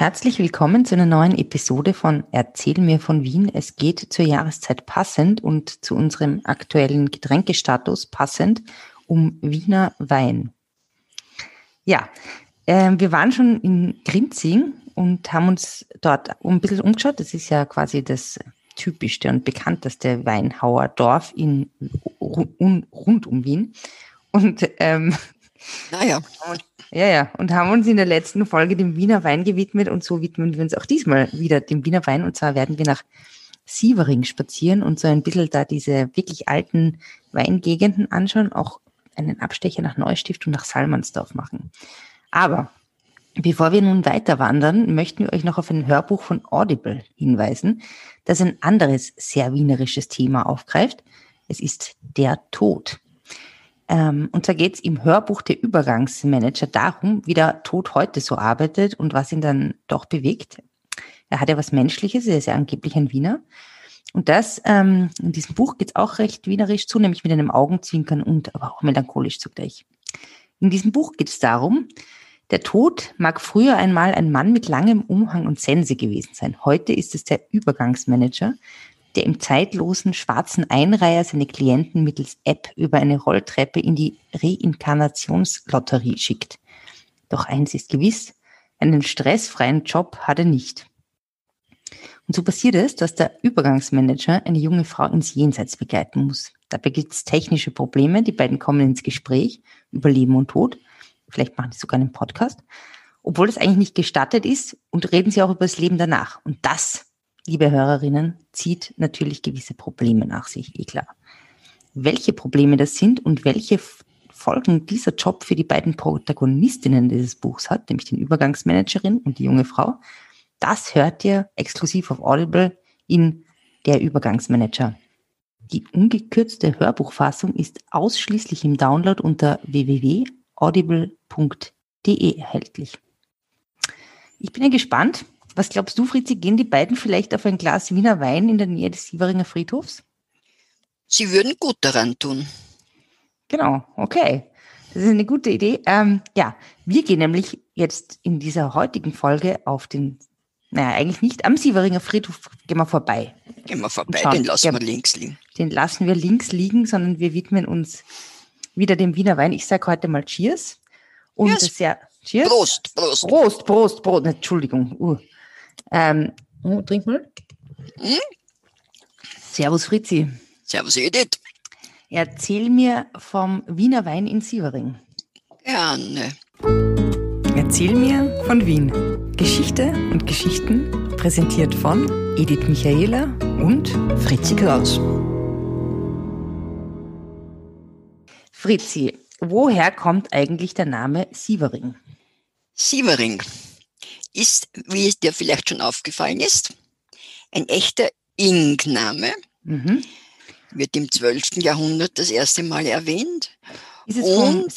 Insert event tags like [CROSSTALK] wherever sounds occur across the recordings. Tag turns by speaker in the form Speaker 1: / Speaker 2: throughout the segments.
Speaker 1: Herzlich willkommen zu einer neuen Episode von Erzähl mir von Wien. Es geht zur Jahreszeit passend und zu unserem aktuellen Getränkestatus passend um Wiener Wein. Ja, äh, wir waren schon in Grinzing und haben uns dort ein bisschen umgeschaut. Das ist ja quasi das typischste und bekannteste Weinhauerdorf in, rund um Wien. Und ähm,
Speaker 2: naja.
Speaker 1: Ja, ja. Und haben uns in der letzten Folge dem Wiener Wein gewidmet und so widmen wir uns auch diesmal wieder dem Wiener Wein. Und zwar werden wir nach Sievering spazieren und so ein bisschen da diese wirklich alten Weingegenden anschauen, auch einen Abstecher nach Neustift und nach Salmansdorf machen. Aber bevor wir nun weiter wandern, möchten wir euch noch auf ein Hörbuch von Audible hinweisen, das ein anderes sehr wienerisches Thema aufgreift. Es ist der Tod. Ähm, und zwar geht es im Hörbuch der Übergangsmanager darum, wie der Tod heute so arbeitet und was ihn dann doch bewegt. Er hat ja was Menschliches, er ist ja angeblich ein Wiener. Und das, ähm, in diesem Buch geht es auch recht wienerisch zu, nämlich mit einem Augenzwinkern und aber auch melancholisch zugleich. In diesem Buch geht es darum, der Tod mag früher einmal ein Mann mit langem Umhang und Sense gewesen sein. Heute ist es der Übergangsmanager, der im zeitlosen schwarzen Einreiher seine Klienten mittels App über eine Rolltreppe in die Reinkarnationslotterie schickt. Doch eins ist gewiss, einen stressfreien Job hat er nicht. Und so passiert es, dass der Übergangsmanager eine junge Frau ins Jenseits begleiten muss. Dabei gibt es technische Probleme, die beiden kommen ins Gespräch über Leben und Tod. Vielleicht machen sie sogar einen Podcast. Obwohl das eigentlich nicht gestattet ist und reden sie auch über das Leben danach. Und das liebe Hörerinnen, zieht natürlich gewisse Probleme nach sich, eh klar. Welche Probleme das sind und welche Folgen dieser Job für die beiden Protagonistinnen dieses Buchs hat, nämlich den Übergangsmanagerin und die junge Frau, das hört ihr exklusiv auf Audible in Der Übergangsmanager. Die ungekürzte Hörbuchfassung ist ausschließlich im Download unter www.audible.de erhältlich. Ich bin ja gespannt, was glaubst du, Fritzi, gehen die beiden vielleicht auf ein Glas Wiener Wein in der Nähe des Sieveringer Friedhofs?
Speaker 2: Sie würden gut daran tun.
Speaker 1: Genau, okay. Das ist eine gute Idee. Ähm, ja, wir gehen nämlich jetzt in dieser heutigen Folge auf den, naja, eigentlich nicht, am Sieveringer Friedhof gehen wir vorbei.
Speaker 2: Gehen wir vorbei, schauen, den lassen wir links liegen.
Speaker 1: Den lassen wir links liegen, sondern wir widmen uns wieder dem Wiener Wein. Ich sage heute mal Cheers. Und yes. sehr, Cheers.
Speaker 2: Prost, Prost.
Speaker 1: Prost, Prost, Prost. Entschuldigung. Uh. Ähm, oh, trink mal. Hm? Servus Fritzi.
Speaker 2: Servus Edith.
Speaker 1: Erzähl mir vom Wiener Wein in Sievering.
Speaker 2: Gerne.
Speaker 1: Erzähl mir von Wien. Geschichte und Geschichten präsentiert von Edith Michaela und Fritzi Kraus. Fritzi, woher kommt eigentlich der Name Sievering?
Speaker 2: Sievering ist, wie es dir vielleicht schon aufgefallen ist, ein echter Ing-Name. Mhm. Wird im 12. Jahrhundert das erste Mal erwähnt.
Speaker 1: Und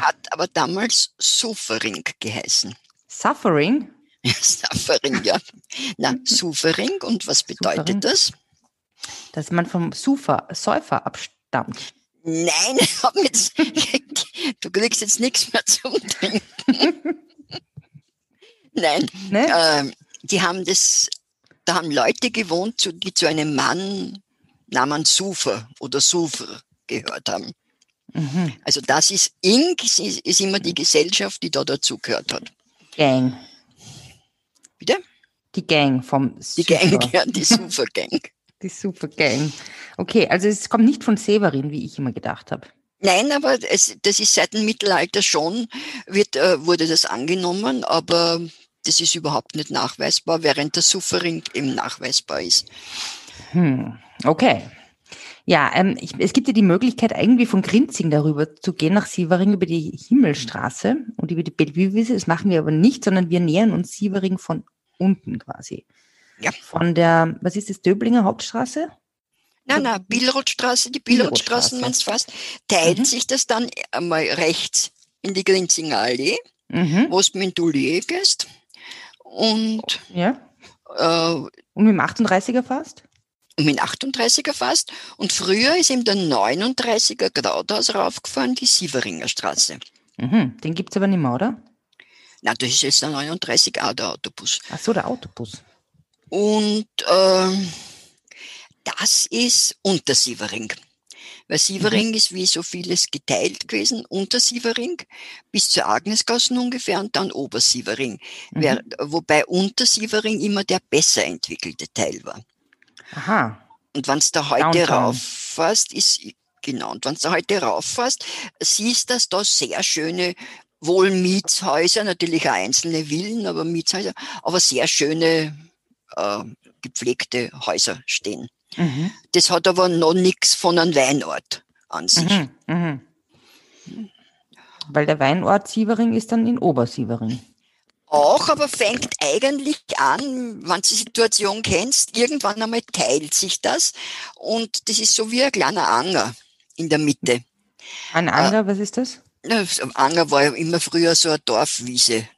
Speaker 2: hat aber damals Suffering geheißen.
Speaker 1: Suffering? [LAUGHS]
Speaker 2: Suffering, ja. Na, Suffering. Und was bedeutet Suffering? das?
Speaker 1: Dass man vom Sufer, Säufer abstammt.
Speaker 2: Nein, [LAUGHS] [LAUGHS] du kriegst jetzt nichts mehr zum Trinken. Nein, ne? äh, die haben das, da haben Leute gewohnt, die zu einem Mann namens Sufer oder Sufer gehört haben. Mhm. Also das ist Ing, ist, ist immer die Gesellschaft, die da dazugehört hat.
Speaker 1: Gang.
Speaker 2: Bitte?
Speaker 1: Die Gang vom
Speaker 2: Super. Die Gang, ja, [LAUGHS] die [LAUGHS] Super Gang.
Speaker 1: die Super Gang. Okay, also es kommt nicht von Severin, wie ich immer gedacht habe.
Speaker 2: Nein, aber es, das ist seit dem Mittelalter schon, wird, äh, wurde das angenommen, aber das ist überhaupt nicht nachweisbar, während der Suffering eben nachweisbar ist.
Speaker 1: Hm, okay. Ja, ähm, ich, es gibt ja die Möglichkeit, irgendwie von Grinzing darüber zu gehen nach Sievering über die Himmelstraße und über die Bellevue-Wiese. Das machen wir aber nicht, sondern wir nähern uns Sievering von unten quasi. Ja. Von der, was ist das, Döblinger Hauptstraße?
Speaker 2: Nein, nein, Billrothstraße, die Billrothstraßen, wenn es fast, teilt mhm. sich das dann einmal rechts in die Grinzinger Allee, mhm. wo es mit dem Dullier gehst. Und,
Speaker 1: ja. Äh, und mit dem 38er fast?
Speaker 2: Und mit dem 38er fast. Und früher ist eben der 39er geradeaus raufgefahren, die Sieveringer Straße.
Speaker 1: Mhm. Den gibt es aber nicht mehr, oder?
Speaker 2: Na, das ist jetzt der 39a, der Autobus.
Speaker 1: Ach so, der Autobus.
Speaker 2: Und ähm, das ist unter Sievering. Weil Sievering mhm. ist wie so vieles geteilt gewesen, unter Sievering bis zur Agnesgassen ungefähr und dann Obersievering. Mhm. wobei unter Sievering immer der besser entwickelte Teil war.
Speaker 1: Aha.
Speaker 2: Und wenn du da heute rauffährst, ist, genau, und wenn du da heute rauffährst, siehst du, dass da sehr schöne wohl Mietshäuser, natürlich auch einzelne Villen, aber Mietshäuser, aber sehr schöne äh, gepflegte Häuser stehen. Mhm. Das hat aber noch nichts von einem Weinort an sich. Mhm, mhm.
Speaker 1: Weil der Weinort Sievering ist dann in Obersievering.
Speaker 2: Auch, aber fängt eigentlich an, wenn du die Situation kennst, irgendwann einmal teilt sich das und das ist so wie ein kleiner Anger in der Mitte.
Speaker 1: Ein Anger, äh, was ist das?
Speaker 2: Anger war ja immer früher so eine Dorfwiese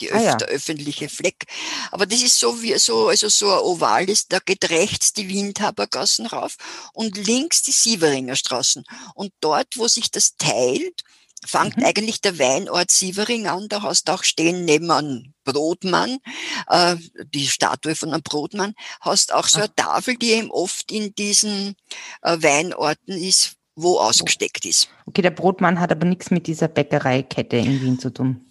Speaker 2: die, ah, ja. der öffentliche Fleck. Aber das ist so wie so, also so ein Oval ist, da geht rechts die Windhabergassen rauf und links die Sieveringer Straßen. Und dort, wo sich das teilt, fängt mhm. eigentlich der Weinort Sievering an. Da hast du auch stehen neben einem Brotmann, äh, die Statue von einem Brotmann, hast auch so eine Tafel, die eben oft in diesen äh, Weinorten ist, wo ausgesteckt ist.
Speaker 1: Okay, der Brotmann hat aber nichts mit dieser Bäckereikette in Wien zu tun.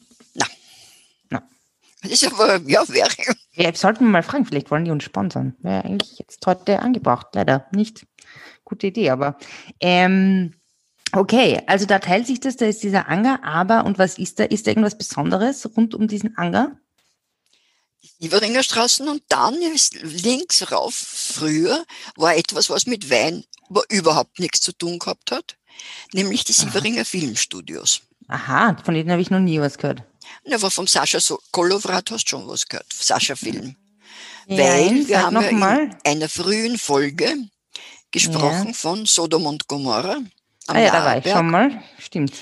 Speaker 2: Das ist aber, ja, wäre.
Speaker 1: Ja, sollten wir mal fragen, vielleicht wollen die uns sponsern. Wäre eigentlich jetzt heute angebracht, leider nicht. Gute Idee, aber ähm, okay, also da teilt sich das, da ist dieser Anger, aber und was ist da? Ist da irgendwas Besonderes rund um diesen Anger?
Speaker 2: Die Iveringer Straßen und dann links rauf früher war etwas, was mit Wein überhaupt nichts zu tun gehabt hat, nämlich die Sieveringer Filmstudios.
Speaker 1: Aha, von denen habe ich noch nie was gehört.
Speaker 2: Na, aber vom Sascha Kolovrat hast du schon was gehört. Sascha Film.
Speaker 1: Ja, Weil wir haben ja
Speaker 2: mal. in einer frühen Folge gesprochen ja. von Sodom und Gomorra.
Speaker 1: ah ja, da war ich schon mal. Stimmt.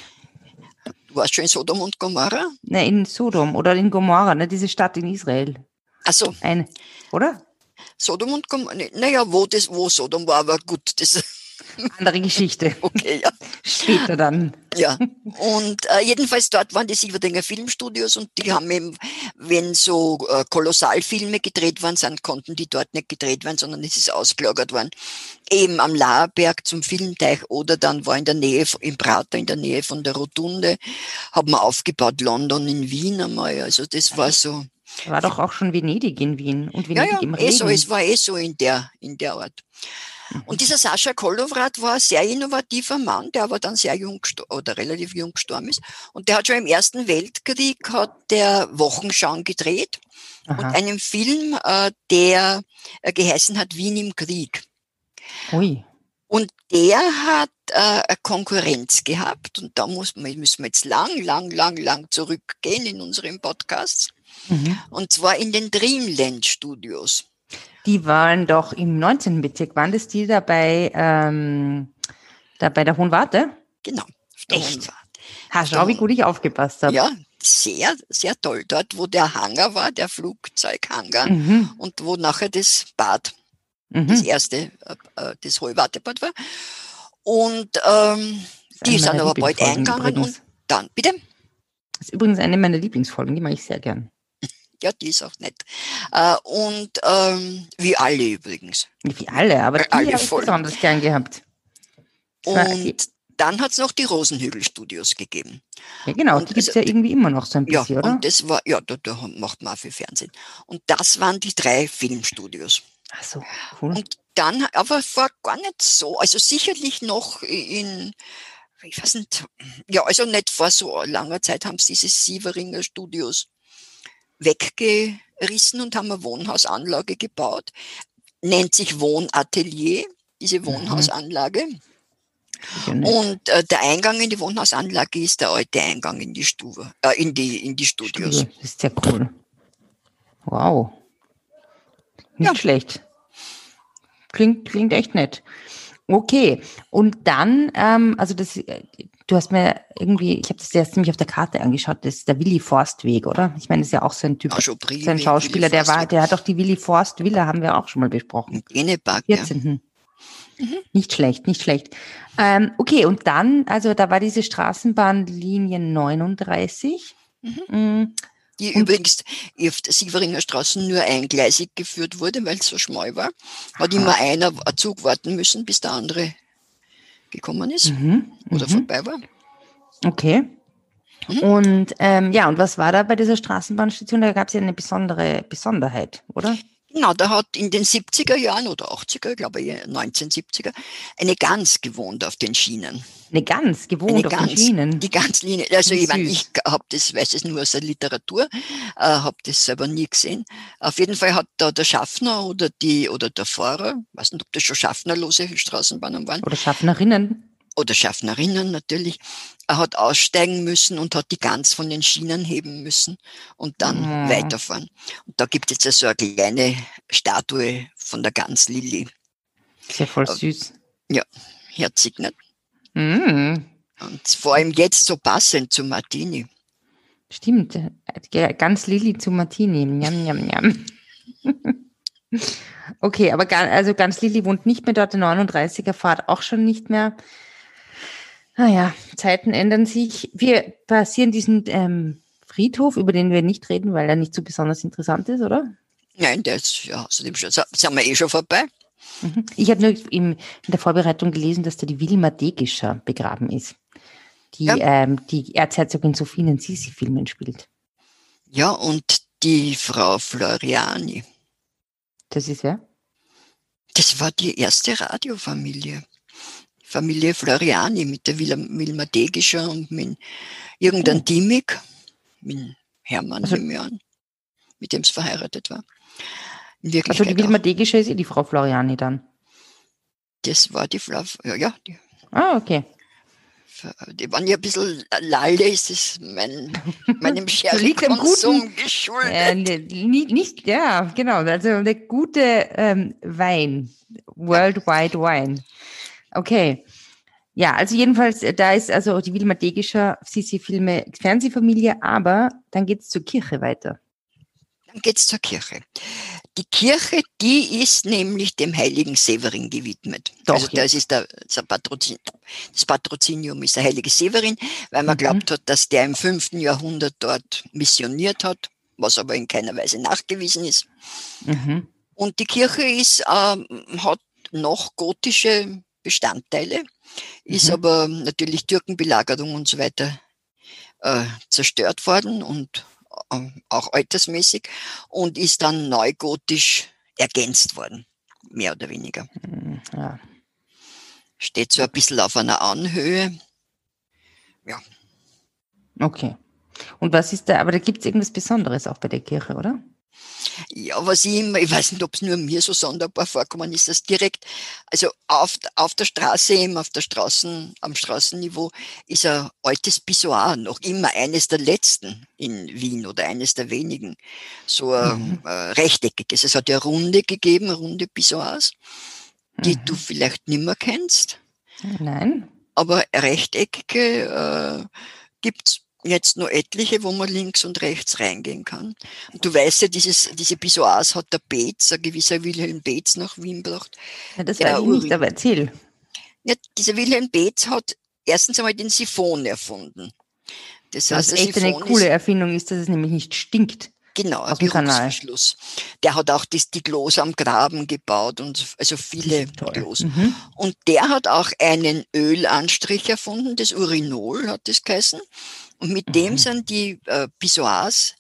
Speaker 2: Du warst schon in Sodom und Gomorra?
Speaker 1: Nein, in Sodom oder in Gomorra, ne, diese Stadt in Israel.
Speaker 2: Ach so.
Speaker 1: Eine, oder?
Speaker 2: Sodom und Gomorra, naja, wo, das, wo Sodom war, aber gut, das
Speaker 1: andere Geschichte. [LAUGHS]
Speaker 2: Okay, ja.
Speaker 1: Später dann.
Speaker 2: Ja. Und äh, jedenfalls dort waren die Silberdinger Filmstudios und die haben eben, wenn so äh, Kolossalfilme gedreht worden sind, konnten die dort nicht gedreht werden, sondern es ist ausgelagert worden. Eben am Laerberg zum Filmteich oder dann war in der Nähe, im Prater, in der Nähe von der Rotunde, haben wir aufgebaut, London in Wien einmal. Also das war so.
Speaker 1: War doch auch schon Venedig in Wien und Venedig
Speaker 2: ja, ja,
Speaker 1: im
Speaker 2: Regen. Eh so, es war eh so in der, in der Art. Und dieser Sascha Kolovrat war ein sehr innovativer Mann, der aber dann sehr jung oder relativ jung gestorben ist. Und der hat schon im Ersten Weltkrieg hat der Wochenschauen gedreht Aha. und einen Film, äh, der äh, geheißen hat Wien im Krieg.
Speaker 1: Ui.
Speaker 2: Und der hat äh, eine Konkurrenz gehabt und da muss man, müssen wir jetzt lang, lang, lang, lang zurückgehen in unseren Podcasts. Mhm. Und zwar in den Dreamland Studios.
Speaker 1: Die waren doch im 19. Bezirk. Waren das die da bei, ähm, da bei der Hohen Warte?
Speaker 2: Genau.
Speaker 1: Echt? Hast du wie gut ich aufgepasst habe.
Speaker 2: Ja, sehr, sehr toll. Dort, wo der Hangar war, der Flugzeughangar mhm. und wo nachher das Bad, mhm. das erste, äh, äh das hohe Wartebad war. Und ähm, die sind aber bald eingegangen und dann, bitte?
Speaker 1: Das ist übrigens eine meiner Lieblingsfolgen, die mache ich sehr gern.
Speaker 2: Ja, die ist auch nett. Äh, und ähm, wie alle übrigens.
Speaker 1: Wie alle, aber die alle habe ich besonders gern gehabt.
Speaker 2: Und dann hat es noch die Rosenhügel-Studios gegeben.
Speaker 1: Ja, genau, und die gibt es ja irgendwie immer noch so ein bisschen,
Speaker 2: ja,
Speaker 1: oder?
Speaker 2: Und das war, ja, da, da macht man auch viel Fernsehen. Und das waren die drei Filmstudios.
Speaker 1: Ach so, cool.
Speaker 2: Und dann, aber vor gar nicht so, also sicherlich noch in, ich weiß nicht, ja, also nicht vor so langer Zeit haben sie diese Sieveringer Studios weggerissen und haben eine Wohnhausanlage gebaut. Nennt sich Wohnatelier, diese mhm. Wohnhausanlage. Mhm. Und äh, der Eingang in die Wohnhausanlage ist der alte Eingang in die Stube, äh, in die in die Studios.
Speaker 1: Das ist ja cool. Wow. Nicht ja. schlecht. Klingt, klingt echt nett. Okay, und dann, ähm, also das, du hast mir irgendwie, ich habe das jetzt ziemlich auf der Karte angeschaut, das ist der Willy Forstweg, oder? Ich meine, das ist ja auch so ein Typ, so ein Schauspieler, der war, der hat doch die Willy Forst Villa, haben wir auch schon mal besprochen.
Speaker 2: Genepark,
Speaker 1: 14. Ja. Mhm. Nicht schlecht, nicht schlecht. Ähm, okay, und dann, also da war diese Straßenbahnlinie 39. Mhm. Mm,
Speaker 2: die und? übrigens auf der Sieveringer Straße nur eingleisig geführt wurde, weil es so schmal war. Hat Aha. immer einer Zug warten müssen, bis der andere gekommen ist mhm. oder mhm. vorbei war.
Speaker 1: Okay. Mhm. Und ähm, ja, und was war da bei dieser Straßenbahnstation? Da gab es ja eine besondere Besonderheit, oder?
Speaker 2: Genau, da hat in den 70er Jahren oder 80er, glaube ich, 1970er, eine Gans gewohnt auf den Schienen.
Speaker 1: Eine Gans gewohnt eine auf Gans, den Schienen?
Speaker 2: Die Ganslinie. Also ich, mein, ich habe das, weiß es nur aus der Literatur, äh, habe das selber nie gesehen. Auf jeden Fall hat da der Schaffner oder die oder der Fahrer, weiß nicht, ob das schon schaffnerlose Straßenbahnen waren.
Speaker 1: Oder Schaffnerinnen
Speaker 2: oder Schaffnerinnen natürlich, er hat aussteigen müssen und hat die Gans von den Schienen heben müssen und dann mhm. weiterfahren. Und da gibt es jetzt so eine kleine Statue von der Gans Lilly.
Speaker 1: Sehr voll äh, süß.
Speaker 2: Ja, herzig, nicht? Mhm. Und vor allem jetzt so passend zu Martini.
Speaker 1: Stimmt, äh, ganz Lilly zu Martini. Njam, njam, njam. okay, aber also ganz Lilly wohnt nicht mehr dort, der 39er Fahrt auch schon nicht mehr. Naja, ah Zeiten ändern sich. Wir passieren diesen ähm, Friedhof, über den wir nicht reden, weil er nicht so besonders interessant ist, oder?
Speaker 2: Nein, der ist, ja, außerdem schon, sind wir eh schon vorbei.
Speaker 1: Mhm. Ich habe nur in der Vorbereitung gelesen, dass da die Wilma Degischer begraben ist, die ja. ähm, die Erzherzogin Sophie in Sisi-Filmen spielt.
Speaker 2: Ja, und die Frau Floriani.
Speaker 1: Das ist wer?
Speaker 2: Das war die erste Radiofamilie. Familie Floriani mit der Wilma Degischer und mit irgendeinem oh. Dimik, mit Hermann also, mit dem es verheiratet war.
Speaker 1: also die Wilma Degischer ist eh die Frau Floriani dann?
Speaker 2: Das war die Frau, ja, ja. Die,
Speaker 1: ah, okay.
Speaker 2: Die waren ja ein bisschen lalle, ist es mein, meinem [LAUGHS] Sherry-Konsum geschuldet. Äh,
Speaker 1: nicht, nicht, ja, genau. Also der gute ähm, Wein, Worldwide Wine. Okay. Ja, also jedenfalls, äh, da ist also die Wilma Degischer Sissi-Filme Fernsehfamilie, aber dann geht es zur Kirche weiter.
Speaker 2: Dann geht es zur Kirche. Die Kirche, die ist nämlich dem heiligen Severin gewidmet. Doch, also das ist der, das, Patrozin, das Patrozinium ist der heilige Severin, weil man mhm. glaubt hat, dass der im fünften Jahrhundert dort missioniert hat, was aber in keiner Weise nachgewiesen ist. Mhm. Und die Kirche ist, ähm, hat noch gotische Bestandteile, ist mhm. aber natürlich Türkenbelagerung und so weiter äh, zerstört worden und äh, auch altersmäßig und ist dann neugotisch ergänzt worden, mehr oder weniger. Mhm, ja. Steht so ein bisschen auf einer Anhöhe. Ja.
Speaker 1: Okay. Und was ist da, aber da gibt es irgendwas Besonderes auch bei der Kirche, oder?
Speaker 2: Ja, was ich immer, ich weiß nicht, ob es nur mir so sonderbar vorkommen ist, dass direkt, also auf, auf der Straße, eben auf der Straßen, am Straßenniveau, ist ein altes Pissoir, noch immer eines der letzten in Wien oder eines der wenigen, so ein mhm. äh, rechteckiges. Es hat ja Runde gegeben, runde Pissoirs, die mhm. du vielleicht nimmer kennst.
Speaker 1: Nein.
Speaker 2: Aber rechteckige äh, gibt's jetzt nur etliche, wo man links und rechts reingehen kann. Und du weißt ja, dieses, diese Pissoirs hat der Beetz, ein gewisser Wilhelm Beetz nach Wien gebracht.
Speaker 1: Ja, das ich nicht, aber erzähl.
Speaker 2: Ja, dieser Wilhelm Beetz hat erstens einmal den Siphon erfunden.
Speaker 1: Das heißt, Was echt eine coole Erfindung ist, dass es nämlich nicht stinkt.
Speaker 2: Genau, ein Geruchsverschluss. Der hat auch das, die Klos am Graben gebaut und also viele Klos. Mhm. Und der hat auch einen Ölanstrich erfunden, das Urinol hat das geheißen. Und mit mhm. dem sind die äh, Pissoirs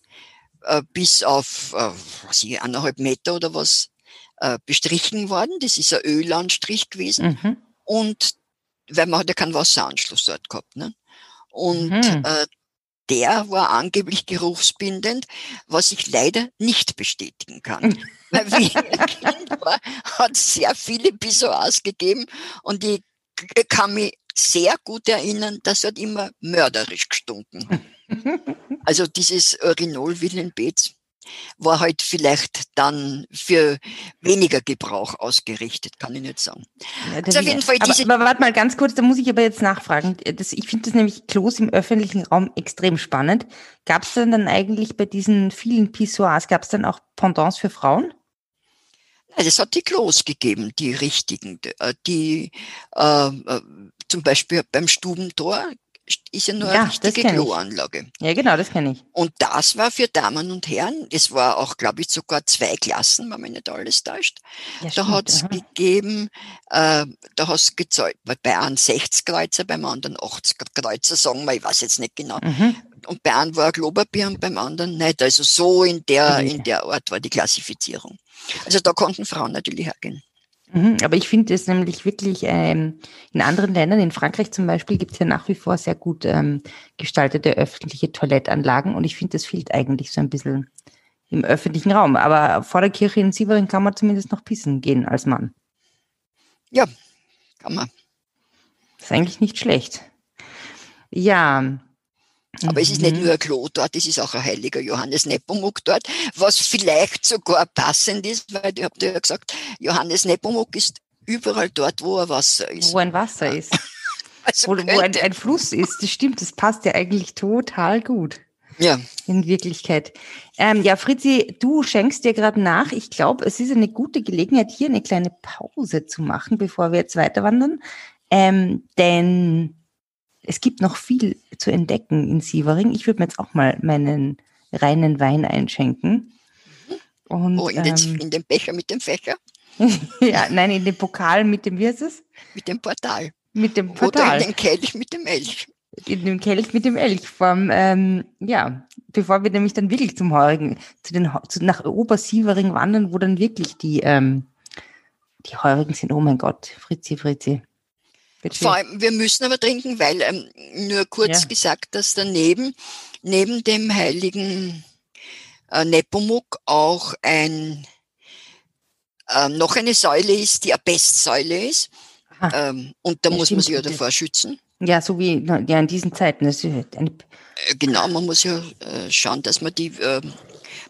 Speaker 2: äh, bis auf äh, was ich, eineinhalb Meter oder was äh, bestrichen worden. Das ist ein Ölanstrich gewesen. Mhm. Und weil man hat ja keinen Wasseranschluss dort gehabt. Ne? Und mhm. äh, der war angeblich geruchsbindend, was ich leider nicht bestätigen kann. [LAUGHS] Weil wie ich ein Kind war, hat es sehr viele Pissoirs gegeben und ich kann mich sehr gut erinnern, das hat immer mörderisch gestunken. [LAUGHS] also dieses Urinol Wilhelm Beetz war halt vielleicht dann für weniger Gebrauch ausgerichtet, kann ich nicht sagen.
Speaker 1: Ja, also auf jeden Fall diese aber, aber warte mal ganz kurz, da muss ich aber jetzt nachfragen. Das, ich finde das nämlich Klos im öffentlichen Raum extrem spannend. Gab es denn dann eigentlich bei diesen vielen Pissoirs, gab es dann auch Pendants für Frauen?
Speaker 2: Es hat die Klos gegeben, die richtigen, die äh, äh, zum Beispiel beim Stubentor ist ja nur ja, eine richtige Kloanlage.
Speaker 1: Ja, genau, das kenne ich.
Speaker 2: Und das war für Damen und Herren, es war auch, glaube ich, sogar zwei Klassen, wenn man nicht alles täuscht. Ja, da hat es gegeben, äh, da hast du gezahlt, bei einem 60 Kreuzer, beim anderen 80 Kreuzer, sagen wir, ich weiß jetzt nicht genau. Mhm. Und bei einem war ein Klopapier und beim anderen nicht. Also so in der, in der Art war die Klassifizierung. Also da konnten Frauen natürlich hergehen.
Speaker 1: Mhm, aber ich finde es nämlich wirklich ähm, in anderen Ländern, in Frankreich zum Beispiel, gibt es ja nach wie vor sehr gut ähm, gestaltete öffentliche Toilettanlagen und ich finde, das fehlt eigentlich so ein bisschen im öffentlichen Raum. Aber vor der Kirche in Sievering kann man zumindest noch pissen gehen als Mann.
Speaker 2: Ja, kann man.
Speaker 1: Ist eigentlich nicht schlecht. Ja,
Speaker 2: aber es ist nicht mhm. nur ein Klo dort, es ist auch ein heiliger Johannes Nepomuk dort, was vielleicht sogar passend ist, weil ich habe dir ja gesagt, Johannes Nepomuk ist überall dort, wo ein Wasser ist.
Speaker 1: Wo ein Wasser ist. [LAUGHS] also wo, wo ein, ein, Fluss ist, das stimmt, das passt ja eigentlich total gut.
Speaker 2: Ja.
Speaker 1: In Wirklichkeit. Ähm, ja, Fritzi, du schenkst dir gerade nach. Ich glaube, es ist eine gute Gelegenheit, hier eine kleine Pause zu machen, bevor wir jetzt weiter wandern. Ähm, denn es gibt noch viel zu entdecken in Sievering. Ich würde mir jetzt auch mal meinen reinen Wein einschenken.
Speaker 2: Und, oh, in, den, ähm, in den Becher mit dem Fächer? [LAUGHS]
Speaker 1: ja, nein, in den Pokal mit dem, wie heißt es?
Speaker 2: Mit dem Portal.
Speaker 1: Mit dem Portal.
Speaker 2: Oder in den Kelch mit dem Elch.
Speaker 1: In dem Kelch mit dem Elch. Vom, ähm, ja, bevor wir nämlich dann wirklich zum Heurigen, zu den, zu, nach Obersievering wandern, wo dann wirklich die, ähm, die Heurigen sind. Oh mein Gott, Fritzi, Fritzi.
Speaker 2: Bitte. Vor allem, wir müssen aber trinken, weil ähm, nur kurz ja. gesagt, dass daneben, neben dem heiligen äh, Nepomuk auch ein, äh, noch eine Säule ist, die eine Pestsäule ist. Ähm, und da ja, muss man sich ja davor schützen.
Speaker 1: Ja, so wie ja, in diesen Zeiten. Das ist
Speaker 2: eine äh, genau, man muss ja äh, schauen, dass man die äh,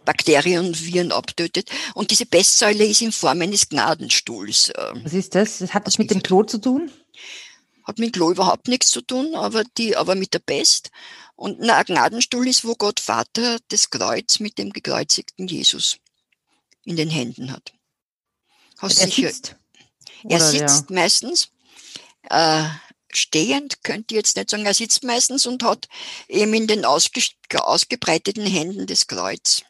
Speaker 2: Bakterien und Viren abtötet. Und diese Pestsäule ist in Form eines Gnadenstuhls.
Speaker 1: Äh, Was ist das hat das mit dem Klo zu tun?
Speaker 2: Hat mit Klo überhaupt nichts zu tun, aber, die, aber mit der Pest. Und ein Gnadenstuhl ist, wo Gott Vater das Kreuz mit dem gekreuzigten Jesus in den Händen hat.
Speaker 1: Hast er sicher, sitzt?
Speaker 2: Er sitzt ja. meistens. Äh, stehend könnte ich jetzt nicht sagen, er sitzt meistens und hat eben in den ausge, ausgebreiteten Händen das Kreuz.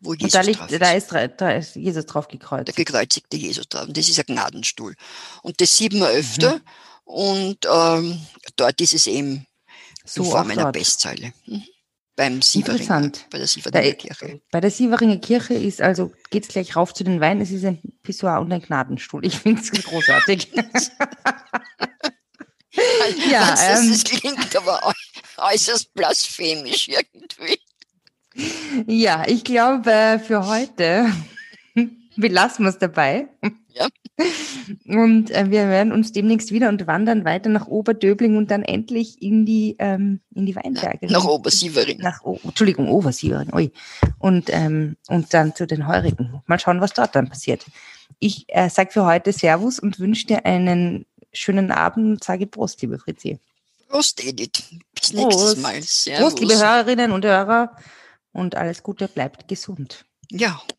Speaker 1: Wo Jesus und da, liegt, da, ist, da ist Jesus drauf gekreuzt.
Speaker 2: Der gekreuzigte Jesus drauf. Und das ist ein Gnadenstuhl. Und das sieht man öfter. Mhm. Und ähm, dort ist es eben so in Form einer Bestsäule. Mhm. Beim Sieveringer,
Speaker 1: bei der Sieveringer Kirche. Bei der Sieveringer Kirche ist also, geht es gleich rauf zu den Weinen, es ist ein Pissoir und ein Gnadenstuhl. Ich finde es [LAUGHS] großartig. [LAUGHS]
Speaker 2: ja, Was, ähm, das klingt aber äußerst blasphemisch irgendwie.
Speaker 1: Ja, ich glaube, für heute wir es dabei. Ja. Und äh, wir werden uns demnächst wieder und wandern weiter nach Oberdöbling und dann endlich in die, ähm, in die Weinberge.
Speaker 2: Nach Obersievering.
Speaker 1: Nach, oh, Entschuldigung, Obersievering. Ui. Und, ähm, und dann zu den Heurigen. Mal schauen, was dort dann passiert. Ich äh, sage für heute Servus und wünsche dir einen schönen Abend und sage Prost, liebe Fritzi.
Speaker 2: Prost, Edith. Bis nächstes Mal.
Speaker 1: Servus. Prost, liebe Hörerinnen und Hörer. Und alles Gute, bleibt gesund.
Speaker 2: Ja,